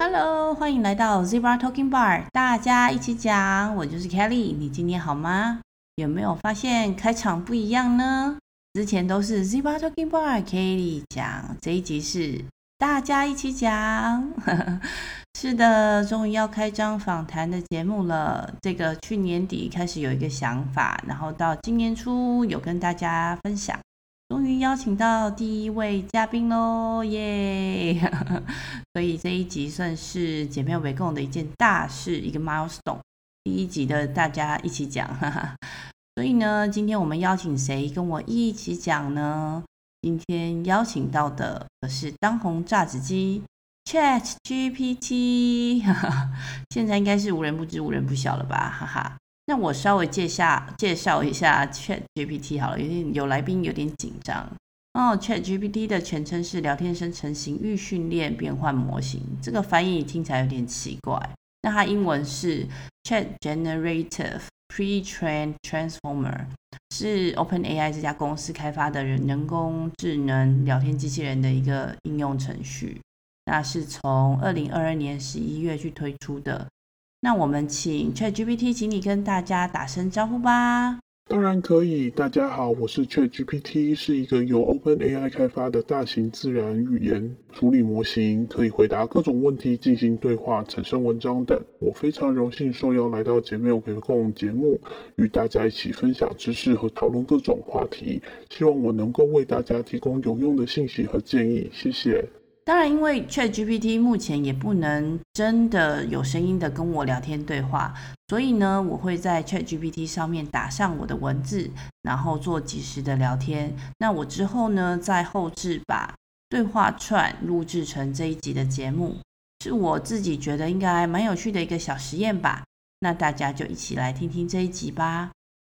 Hello，欢迎来到 Zebra Talking Bar，大家一起讲。我就是 Kelly，你今天好吗？有没有发现开场不一样呢？之前都是 Zebra Talking Bar，Kelly 讲，这一集是大家一起讲。是的，终于要开张访谈的节目了。这个去年底开始有一个想法，然后到今年初有跟大家分享。终于邀请到第一位嘉宾喽，耶！所以这一集算是姐妹围共的一件大事，一个 milestone。第一集的大家一起讲，哈哈。所以呢，今天我们邀请谁跟我一起讲呢？今天邀请到的是当红炸子鸡 ChatGPT，哈 哈，现在应该是无人不知、无人不晓了吧，哈哈。那我稍微介绍介绍一下 ChatGPT 好了，有点有来宾有点紧张哦。ChatGPT 的全称是聊天生成型预训练变换模型，这个翻译听起来有点奇怪。那它英文是 Chat Generative Pre-trained Transformer，是 OpenAI 这家公司开发的人人工智能聊天机器人的一个应用程序。那是从二零二二年十一月去推出的。那我们请 ChatGPT，请你跟大家打声招呼吧。当然可以，大家好，我是 ChatGPT，是一个由 OpenAI 开发的大型自然语言处理模型，可以回答各种问题、进行对话、产生文章等。我非常荣幸受邀来到姐妹围共节目，与大家一起分享知识和讨论各种话题。希望我能够为大家提供有用的信息和建议。谢谢。当然，因为 ChatGPT 目前也不能真的有声音的跟我聊天对话，所以呢，我会在 ChatGPT 上面打上我的文字，然后做即时的聊天。那我之后呢，再后置把对话串录制成这一集的节目，是我自己觉得应该蛮有趣的一个小实验吧。那大家就一起来听听这一集吧。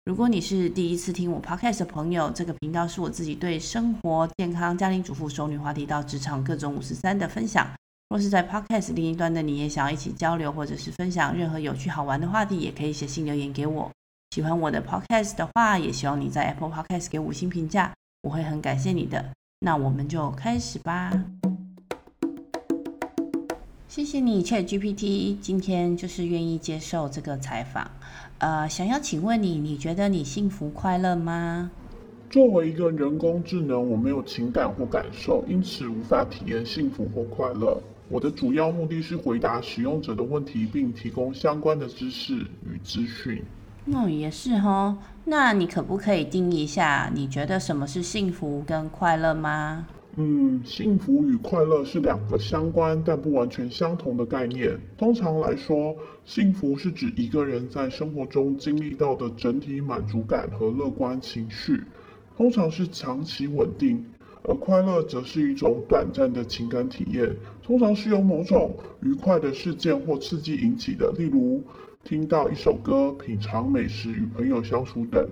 如果你是第一次听我 podcast 的朋友，这个频道是我自己对生活、健康、家庭主妇、熟女话题到职场各种五十三的分享。若是在 podcast 另一端的你也想要一起交流，或者是分享任何有趣好玩的话题，也可以写信留言给我。喜欢我的 podcast 的话，也希望你在 Apple Podcast 给五星评价，我会很感谢你的。那我们就开始吧。谢谢你，ChatGPT，今天就是愿意接受这个采访。呃，想要请问你，你觉得你幸福快乐吗？作为一个人工智能，我没有情感或感受，因此无法体验幸福或快乐。我的主要目的是回答使用者的问题，并提供相关的知识与资讯。哦，也是哈。那你可不可以定义一下，你觉得什么是幸福跟快乐吗？嗯，幸福与快乐是两个相关但不完全相同的概念。通常来说，幸福是指一个人在生活中经历到的整体满足感和乐观情绪，通常是长期稳定；而快乐则是一种短暂的情感体验，通常是由某种愉快的事件或刺激引起的，例如听到一首歌、品尝美食、与朋友相处等。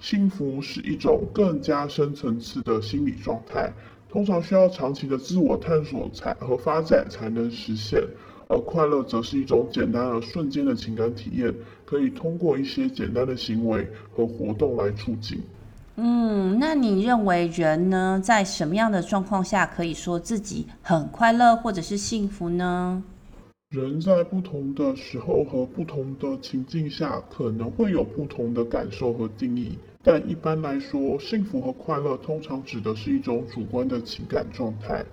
幸福是一种更加深层次的心理状态。通常需要长期的自我探索才和发展才能实现，而快乐则是一种简单而瞬间的情感体验，可以通过一些简单的行为和活动来促进。嗯，那你认为人呢，在什么样的状况下可以说自己很快乐或者是幸福呢？人在不同的时候和不同的情境下，可能会有不同的感受和定义。但一般来说，幸福和快乐通常指的是一种主观的情感状态，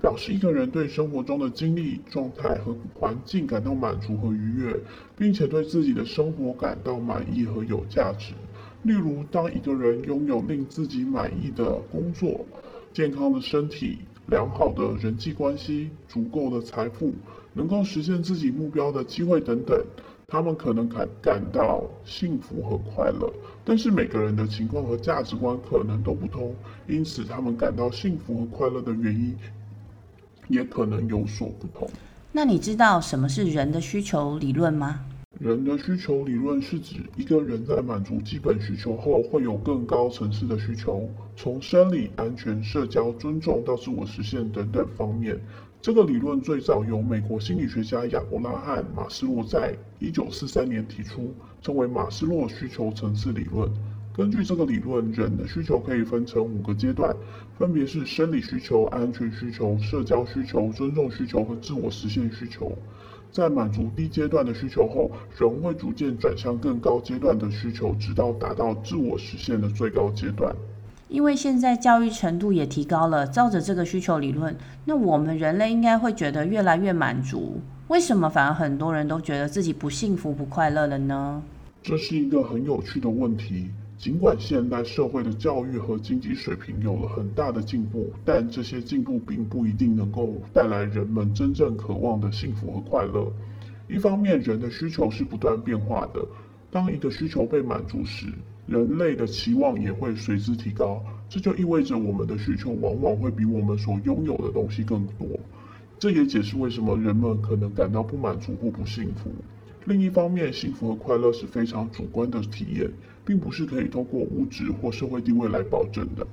表示一个人对生活中的经历、状态和环境感到满足和愉悦，并且对自己的生活感到满意和有价值。例如，当一个人拥有令自己满意的工作、健康的身体、良好的人际关系、足够的财富，能够实现自己目标的机会等等。他们可能感感到幸福和快乐，但是每个人的情况和价值观可能都不同，因此他们感到幸福和快乐的原因也可能有所不同。那你知道什么是人的需求理论吗？人的需求理论是指一个人在满足基本需求后，会有更高层次的需求，从生理、安全、社交、尊重到自我实现等等方面。这个理论最早由美国心理学家亚伯拉罕·马斯洛在一九四三年提出，称为马斯洛需求层次理论。根据这个理论，人的需求可以分成五个阶段，分别是生理需求、安全需求、社交需求、尊重需求和自我实现需求。在满足低阶段的需求后，人会逐渐转向更高阶段的需求，直到达到自我实现的最高阶段。因为现在教育程度也提高了，照着这个需求理论，那我们人类应该会觉得越来越满足。为什么反而很多人都觉得自己不幸福、不快乐了呢？这是一个很有趣的问题。尽管现代社会的教育和经济水平有了很大的进步，但这些进步并不一定能够带来人们真正渴望的幸福和快乐。一方面，人的需求是不断变化的，当一个需求被满足时，人类的期望也会随之提高。这就意味着我们的需求往往会比我们所拥有的东西更多。这也解释为什么人们可能感到不满足或不幸福。另一方面，幸福和快乐是非常主观的体验，并不是可以通过物质或社会地位来保证的。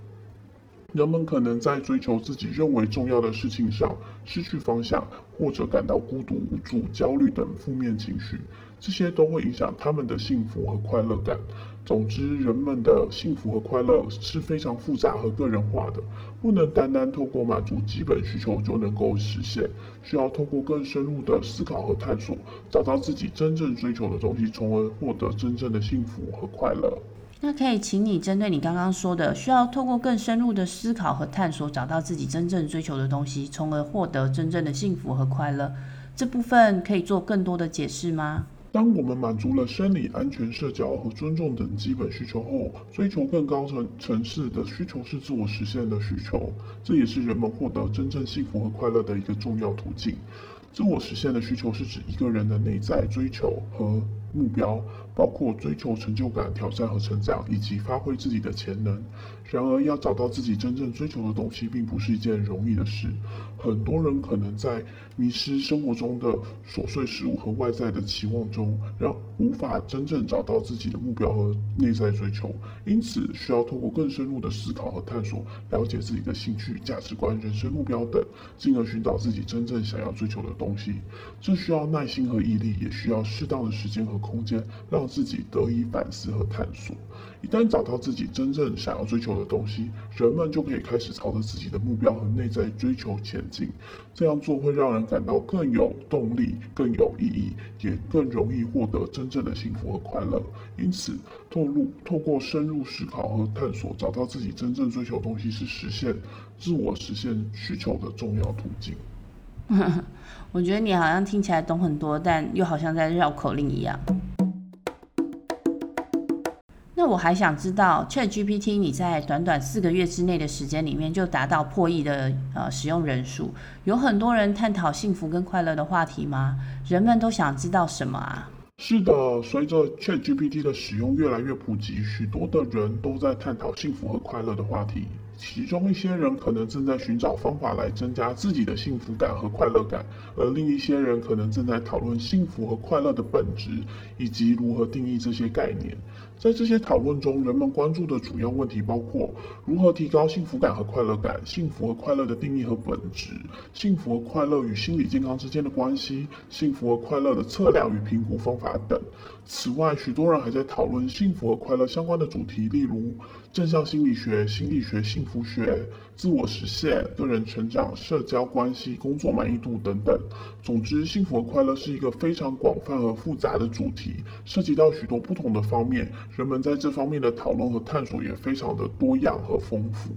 人们可能在追求自己认为重要的事情上失去方向，或者感到孤独无助、焦虑等负面情绪，这些都会影响他们的幸福和快乐感。总之，人们的幸福和快乐是非常复杂和个人化的，不能单单透过满足基本需求就能够实现，需要透过更深入的思考和探索，找到自己真正追求的东西，从而获得真正的幸福和快乐。那可以请你针对你刚刚说的，需要透过更深入的思考和探索，找到自己真正追求的东西，从而获得真正的幸福和快乐，这部分可以做更多的解释吗？当我们满足了生理、安全、社交和尊重等基本需求后，追求更高层层次的需求是自我实现的需求，这也是人们获得真正幸福和快乐的一个重要途径。自我实现的需求是指一个人的内在追求和目标，包括追求成就感、挑战和成长，以及发挥自己的潜能。然而，要找到自己真正追求的东西，并不是一件容易的事。很多人可能在迷失生活中的琐碎事物和外在的期望中，让无法真正找到自己的目标和内在追求。因此，需要透过更深入的思考和探索，了解自己的兴趣、价值观、人生目标等，进而寻找自己真正想要追求的东西。这需要耐心和毅力，也需要适当的时间和空间，让自己得以反思和探索。一旦找到自己真正想要追求的东西，人们就可以开始朝着自己的目标和内在追求前进。这样做会让人感到更有动力、更有意义，也更容易获得真正的幸福和快乐。因此，透露透过深入思考和探索，找到自己真正追求的东西，是实现自我实现需求的重要途径。我觉得你好像听起来懂很多，但又好像在绕口令一样。我还想知道，ChatGPT 你在短短四个月之内的时间里面就达到破亿的呃使用人数，有很多人探讨幸福跟快乐的话题吗？人们都想知道什么啊？是的，随着 ChatGPT 的使用越来越普及，许多的人都在探讨幸福和快乐的话题。其中一些人可能正在寻找方法来增加自己的幸福感和快乐感，而另一些人可能正在讨论幸福和快乐的本质以及如何定义这些概念。在这些讨论中，人们关注的主要问题包括如何提高幸福感和快乐感、幸福和快乐的定义和本质、幸福和快乐与心理健康之间的关系、幸福和快乐的测量与评估方法等。此外，许多人还在讨论幸福和快乐相关的主题，例如正向心理学、心理学、幸福学、自我实现、个人成长、社交关系、工作满意度等等。总之，幸福和快乐是一个非常广泛和复杂的主题，涉及到许多不同的方面。人们在这方面的讨论和探索也非常的多样和丰富。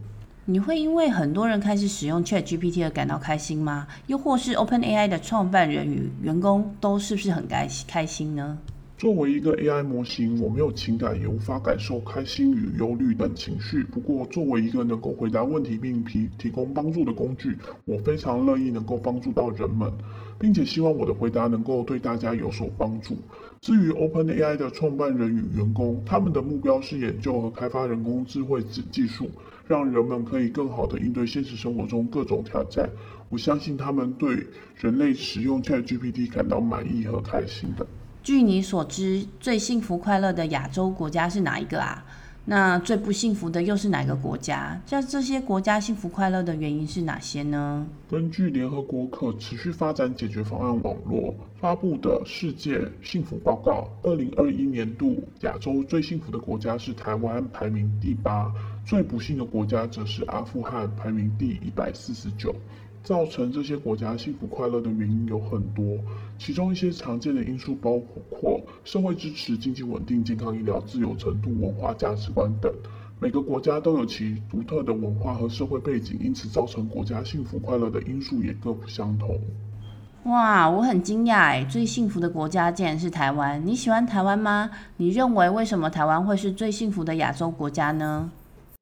你会因为很多人开始使用 ChatGPT 而感到开心吗？又或是 OpenAI 的创办人与员工都是不是很开开心呢？作为一个 AI 模型，我没有情感，也无法感受开心与忧虑等情绪。不过，作为一个能够回答问题并提提供帮助的工具，我非常乐意能够帮助到人们，并且希望我的回答能够对大家有所帮助。至于 OpenAI 的创办人与员工，他们的目标是研究和开发人工智慧技技术，让人们可以更好地应对现实生活中各种挑战。我相信他们对人类使用 ChatGPT 感到满意和开心的。据你所知，最幸福快乐的亚洲国家是哪一个啊？那最不幸福的又是哪个国家？像这些国家幸福快乐的原因是哪些呢？根据联合国可持续发展解决方案网络发布的《世界幸福报告》，二零二一年度亚洲最幸福的国家是台湾，排名第八；最不幸的国家则是阿富汗，排名第一百四十九。造成这些国家幸福快乐的原因有很多，其中一些常见的因素包括社会支持、经济稳定、健康医疗、自由程度、文化价值观等。每个国家都有其独特的文化和社会背景，因此造成国家幸福快乐的因素也各不相同。哇，我很惊讶哎，最幸福的国家竟然是台湾。你喜欢台湾吗？你认为为什么台湾会是最幸福的亚洲国家呢？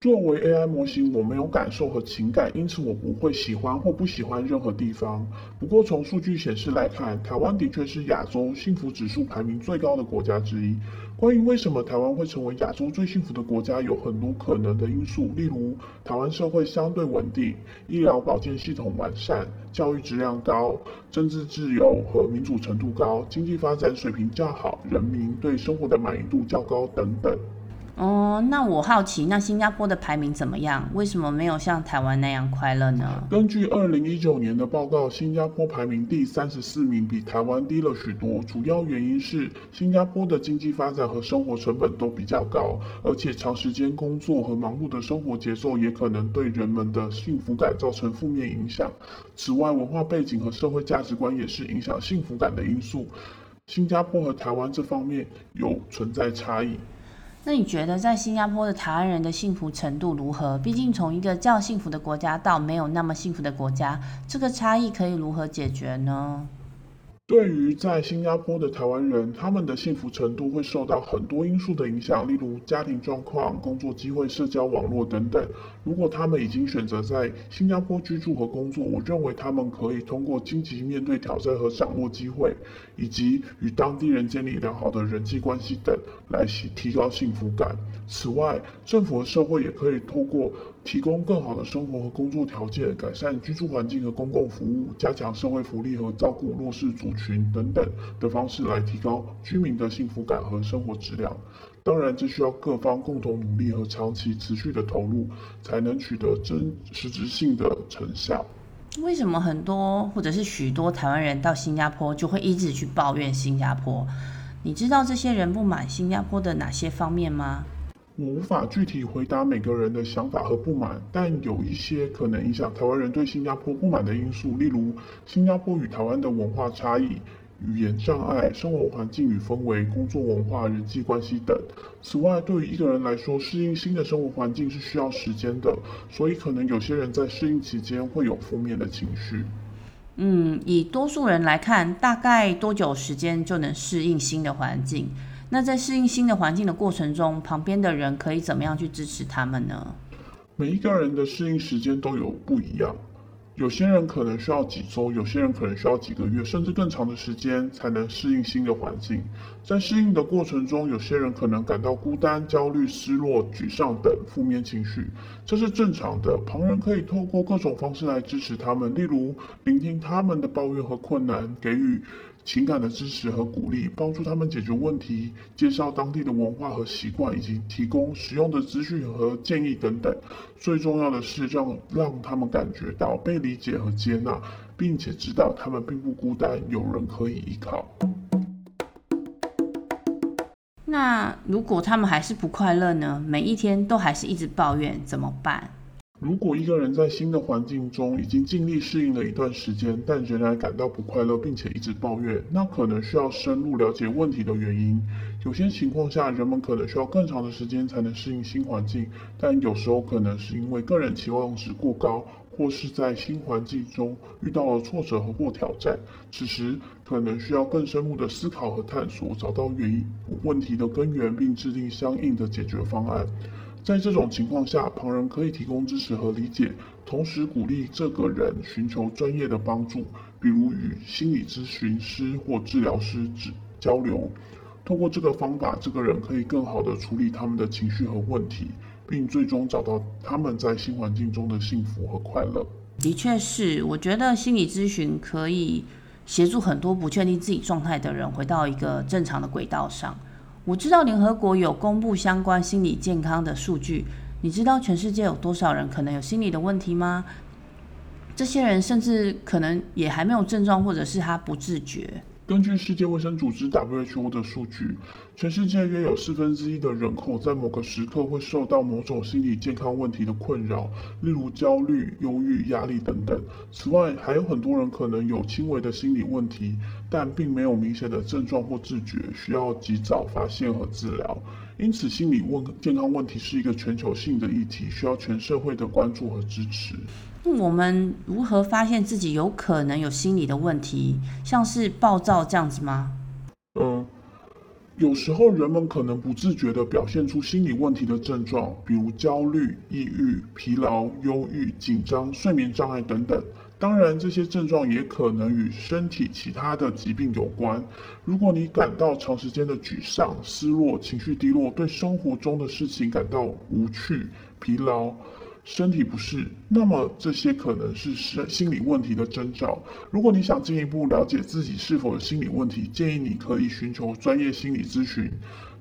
作为 AI 模型，我没有感受和情感，因此我不会喜欢或不喜欢任何地方。不过从数据显示来看，台湾的确是亚洲幸福指数排名最高的国家之一。关于为什么台湾会成为亚洲最幸福的国家，有很多可能的因素，例如台湾社会相对稳定，医疗保健系统完善，教育质量高，政治自由和民主程度高，经济发展水平较好，人民对生活的满意度较高等等。哦，那我好奇，那新加坡的排名怎么样？为什么没有像台湾那样快乐呢？根据二零一九年的报告，新加坡排名第三十四名，比台湾低了许多。主要原因是新加坡的经济发展和生活成本都比较高，而且长时间工作和忙碌的生活节奏也可能对人们的幸福感造成负面影响。此外，文化背景和社会价值观也是影响幸福感的因素。新加坡和台湾这方面有存在差异。那你觉得在新加坡的台湾人的幸福程度如何？毕竟从一个较幸福的国家到没有那么幸福的国家，这个差异可以如何解决呢？对于在新加坡的台湾人，他们的幸福程度会受到很多因素的影响，例如家庭状况、工作机会、社交网络等等。如果他们已经选择在新加坡居住和工作，我认为他们可以通过积极面对挑战和掌握机会，以及与当地人建立良好的人际关系等，来提高幸福感。此外，政府和社会也可以透过提供更好的生活和工作条件，改善居住环境和公共服务，加强社会福利和照顾弱势族群等等的方式来提高居民的幸福感和生活质量。当然，这需要各方共同努力和长期持续的投入，才能取得真实质性的成效。为什么很多或者是许多台湾人到新加坡就会一直去抱怨新加坡？你知道这些人不满新加坡的哪些方面吗？我无法具体回答每个人的想法和不满，但有一些可能影响台湾人对新加坡不满的因素，例如新加坡与台湾的文化差异、语言障碍、生活环境与氛围、工作文化、人际关系等。此外，对于一个人来说，适应新的生活环境是需要时间的，所以可能有些人在适应期间会有负面的情绪。嗯，以多数人来看，大概多久时间就能适应新的环境？那在适应新的环境的过程中，旁边的人可以怎么样去支持他们呢？每一个人的适应时间都有不一样，有些人可能需要几周，有些人可能需要几个月，甚至更长的时间才能适应新的环境。在适应的过程中，有些人可能感到孤单、焦虑、失落、沮丧等负面情绪，这是正常的。旁人可以透过各种方式来支持他们，例如聆听他们的抱怨和困难，给予情感的支持和鼓励，帮助他们解决问题，介绍当地的文化和习惯，以及提供实用的资讯和建议等等。最重要的是让让他们感觉到被理解和接纳，并且知道他们并不孤单，有人可以依靠。那如果他们还是不快乐呢？每一天都还是一直抱怨，怎么办？如果一个人在新的环境中已经尽力适应了一段时间，但仍然感到不快乐，并且一直抱怨，那可能需要深入了解问题的原因。有些情况下，人们可能需要更长的时间才能适应新环境，但有时候可能是因为个人期望值过高，或是在新环境中遇到了挫折和或挑战。此时可能需要更深入的思考和探索，找到原因问题的根源，并制定相应的解决方案。在这种情况下，旁人可以提供支持和理解，同时鼓励这个人寻求专业的帮助，比如与心理咨询师或治疗师交流。通过这个方法，这个人可以更好地处理他们的情绪和问题，并最终找到他们在新环境中的幸福和快乐。的确是，我觉得心理咨询可以协助很多不确定自己状态的人回到一个正常的轨道上。我知道联合国有公布相关心理健康的数据，你知道全世界有多少人可能有心理的问题吗？这些人甚至可能也还没有症状，或者是他不自觉。根据世界卫生组织 WHO 的数据，全世界约有四分之一的人口在某个时刻会受到某种心理健康问题的困扰，例如焦虑、忧郁、压力等等。此外，还有很多人可能有轻微的心理问题，但并没有明显的症状或自觉，需要及早发现和治疗。因此，心理问健康问题是一个全球性的议题，需要全社会的关注和支持。我们如何发现自己有可能有心理的问题，像是暴躁这样子吗？嗯，有时候人们可能不自觉地表现出心理问题的症状，比如焦虑、抑郁、疲劳、忧郁、紧张、睡眠障碍等等。当然，这些症状也可能与身体其他的疾病有关。如果你感到长时间的沮丧、失落、情绪低落，对生活中的事情感到无趣、疲劳。身体不适，那么这些可能是心心理问题的征兆。如果你想进一步了解自己是否有心理问题，建议你可以寻求专业心理咨询。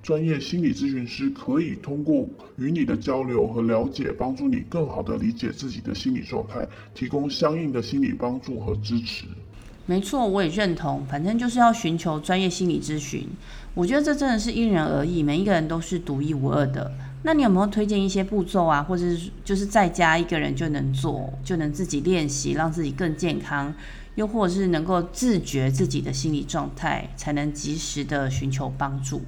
专业心理咨询师可以通过与你的交流和了解，帮助你更好地理解自己的心理状态，提供相应的心理帮助和支持。没错，我也认同。反正就是要寻求专业心理咨询。我觉得这真的是因人而异，每一个人都是独一无二的。那你有没有推荐一些步骤啊，或者是就是在家一个人就能做，就能自己练习，让自己更健康，又或者是能够自觉自己的心理状态，才能及时的寻求帮助？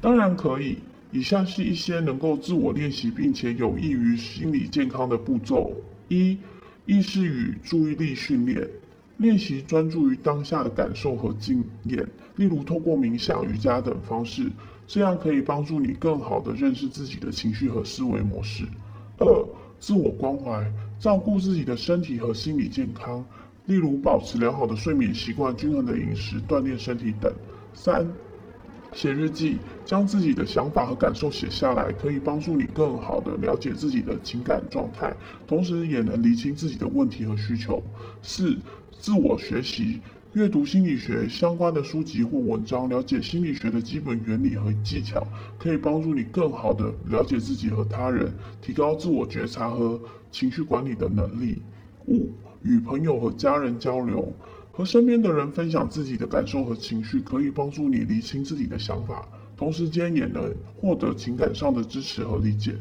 当然可以。以下是一些能够自我练习并且有益于心理健康的步骤：一、意识与注意力训练，练习专注于当下的感受和经验，例如透过冥想、瑜伽等方式。这样可以帮助你更好地认识自己的情绪和思维模式。二、自我关怀，照顾自己的身体和心理健康，例如保持良好的睡眠习惯、均衡的饮食、锻炼身体等。三、写日记，将自己的想法和感受写下来，可以帮助你更好地了解自己的情感状态，同时也能厘清自己的问题和需求。四、自我学习。阅读心理学相关的书籍或文章，了解心理学的基本原理和技巧，可以帮助你更好地了解自己和他人，提高自我觉察和情绪管理的能力。五、与朋友和家人交流，和身边的人分享自己的感受和情绪，可以帮助你理清自己的想法，同时间也能获得情感上的支持和理解。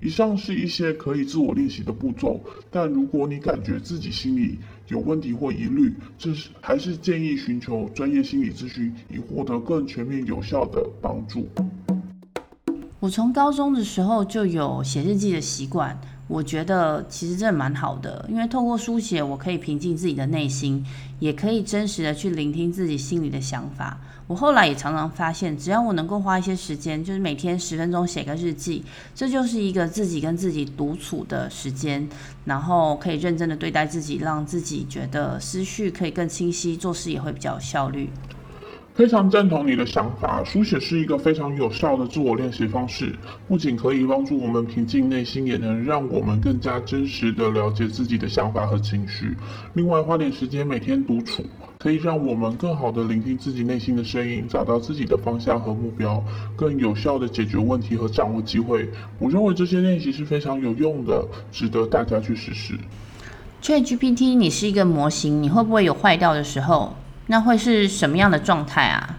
以上是一些可以自我练习的步骤，但如果你感觉自己心里有问题或疑虑，这是还是建议寻求专业心理咨询，以获得更全面有效的帮助。我从高中的时候就有写日记的习惯。我觉得其实这蛮好的，因为透过书写，我可以平静自己的内心，也可以真实的去聆听自己心里的想法。我后来也常常发现，只要我能够花一些时间，就是每天十分钟写个日记，这就是一个自己跟自己独处的时间，然后可以认真的对待自己，让自己觉得思绪可以更清晰，做事也会比较有效率。非常赞同你的想法，书写是一个非常有效的自我练习方式，不仅可以帮助我们平静内心，也能让我们更加真实地了解自己的想法和情绪。另外，花点时间每天独处，可以让我们更好地聆听自己内心的声音，找到自己的方向和目标，更有效地解决问题和掌握机会。我认为这些练习是非常有用的，值得大家去试试。ChatGPT，你是一个模型，你会不会有坏掉的时候？那会是什么样的状态啊？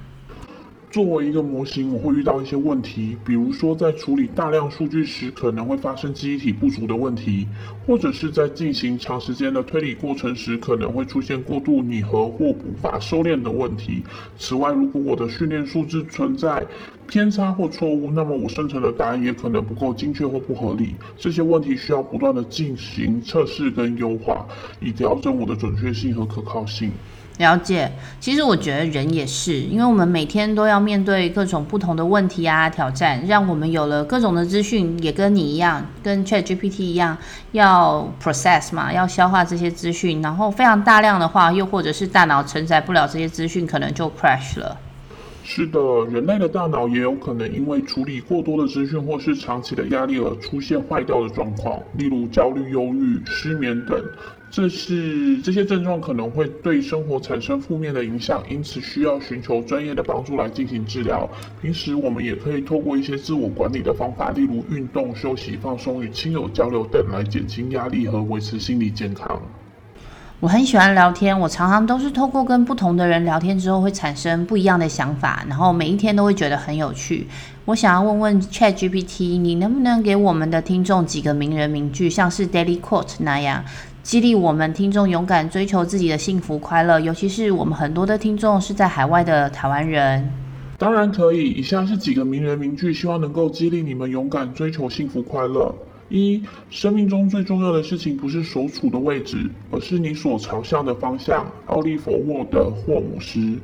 作为一个模型，我会遇到一些问题，比如说在处理大量数据时，可能会发生记忆体不足的问题，或者是在进行长时间的推理过程时，可能会出现过度拟合或无法收敛的问题。此外，如果我的训练数字存在偏差或错误，那么我生成的答案也可能不够精确或不合理。这些问题需要不断的进行测试跟优化，以调整我的准确性和可靠性。了解，其实我觉得人也是，因为我们每天都要面对各种不同的问题啊、挑战，让我们有了各种的资讯，也跟你一样，跟 ChatGPT 一样，要 process 嘛，要消化这些资讯，然后非常大量的话，又或者是大脑承载不了这些资讯，可能就 crash 了。是的，人类的大脑也有可能因为处理过多的资讯或是长期的压力而出现坏掉的状况，例如焦虑、忧郁、失眠等。这是这些症状可能会对生活产生负面的影响，因此需要寻求专业的帮助来进行治疗。平时我们也可以透过一些自我管理的方法，例如运动、休息、放松、与亲友交流等，来减轻压力和维持心理健康。我很喜欢聊天，我常常都是透过跟不同的人聊天之后，会产生不一样的想法，然后每一天都会觉得很有趣。我想要问问 ChatGPT，你能不能给我们的听众几个名人名句，像是 Daily Quote 那样，激励我们听众勇敢追求自己的幸福快乐？尤其是我们很多的听众是在海外的台湾人。当然可以，以下是几个名人名句，希望能够激励你们勇敢追求幸福快乐。一，生命中最重要的事情不是所处的位置，而是你所朝向的方向。奥利弗·沃德·霍姆斯。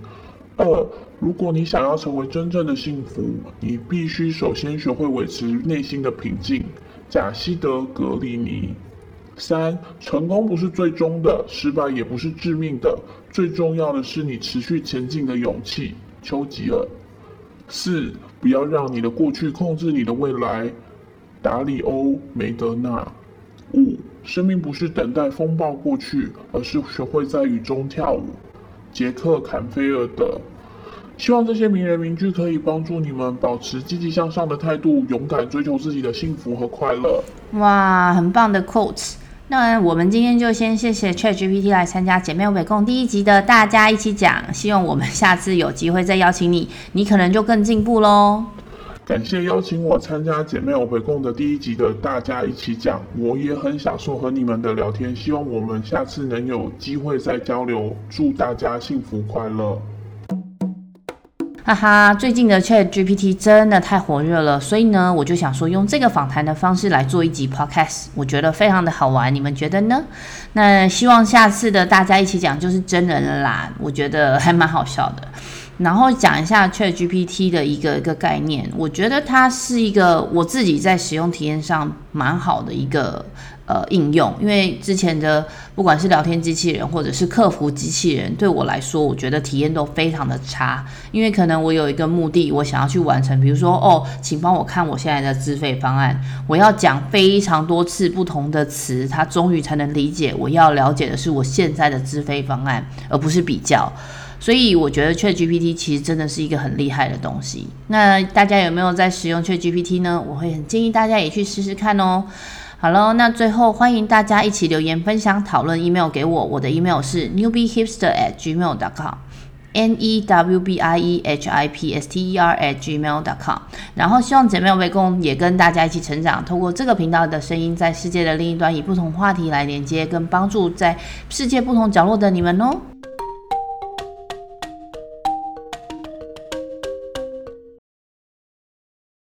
二，如果你想要成为真正的幸福，你必须首先学会维持内心的平静。贾西德·格里尼。三，成功不是最终的，失败也不是致命的，最重要的是你持续前进的勇气。丘吉尔。四，不要让你的过去控制你的未来。达里欧·梅德纳。五，生命不是等待风暴过去，而是学会在雨中跳舞。杰克·坎菲尔德。希望这些名人名句可以帮助你们保持积极向上的态度，勇敢追求自己的幸福和快乐。哇，很棒的 quotes。那我们今天就先谢谢 ChatGPT 来参加姐妹北共第一集的大家一起讲，希望我们下次有机会再邀请你，你可能就更进步喽。感谢邀请我参加姐妹欧北共的第一集的大家一起讲，我也很享受和你们的聊天，希望我们下次能有机会再交流，祝大家幸福快乐。哈哈，最近的 ChatGPT 真的太火热了，所以呢，我就想说用这个访谈的方式来做一集 Podcast，我觉得非常的好玩，你们觉得呢？那希望下次的大家一起讲就是真人了啦，我觉得还蛮好笑的。然后讲一下 ChatGPT 的一个一个概念，我觉得它是一个我自己在使用体验上蛮好的一个呃应用，因为之前的不管是聊天机器人或者是客服机器人，对我来说，我觉得体验都非常的差，因为可能我有一个目的，我想要去完成，比如说哦，请帮我看我现在的资费方案，我要讲非常多次不同的词，它终于才能理解我要了解的是我现在的资费方案，而不是比较。所以我觉得 ChatGPT 其实真的是一个很厉害的东西。那大家有没有在使用 ChatGPT 呢？我会很建议大家也去试试看哦。好喽，那最后欢迎大家一起留言分享讨论，email 给我，我的 email 是 newbiehipster@gmail.com，n e w b i e h i p s t e r @gmail.com。然后希望姐妹围攻也跟大家一起成长，透过这个频道的声音，在世界的另一端以不同话题来连接跟帮助在世界不同角落的你们哦。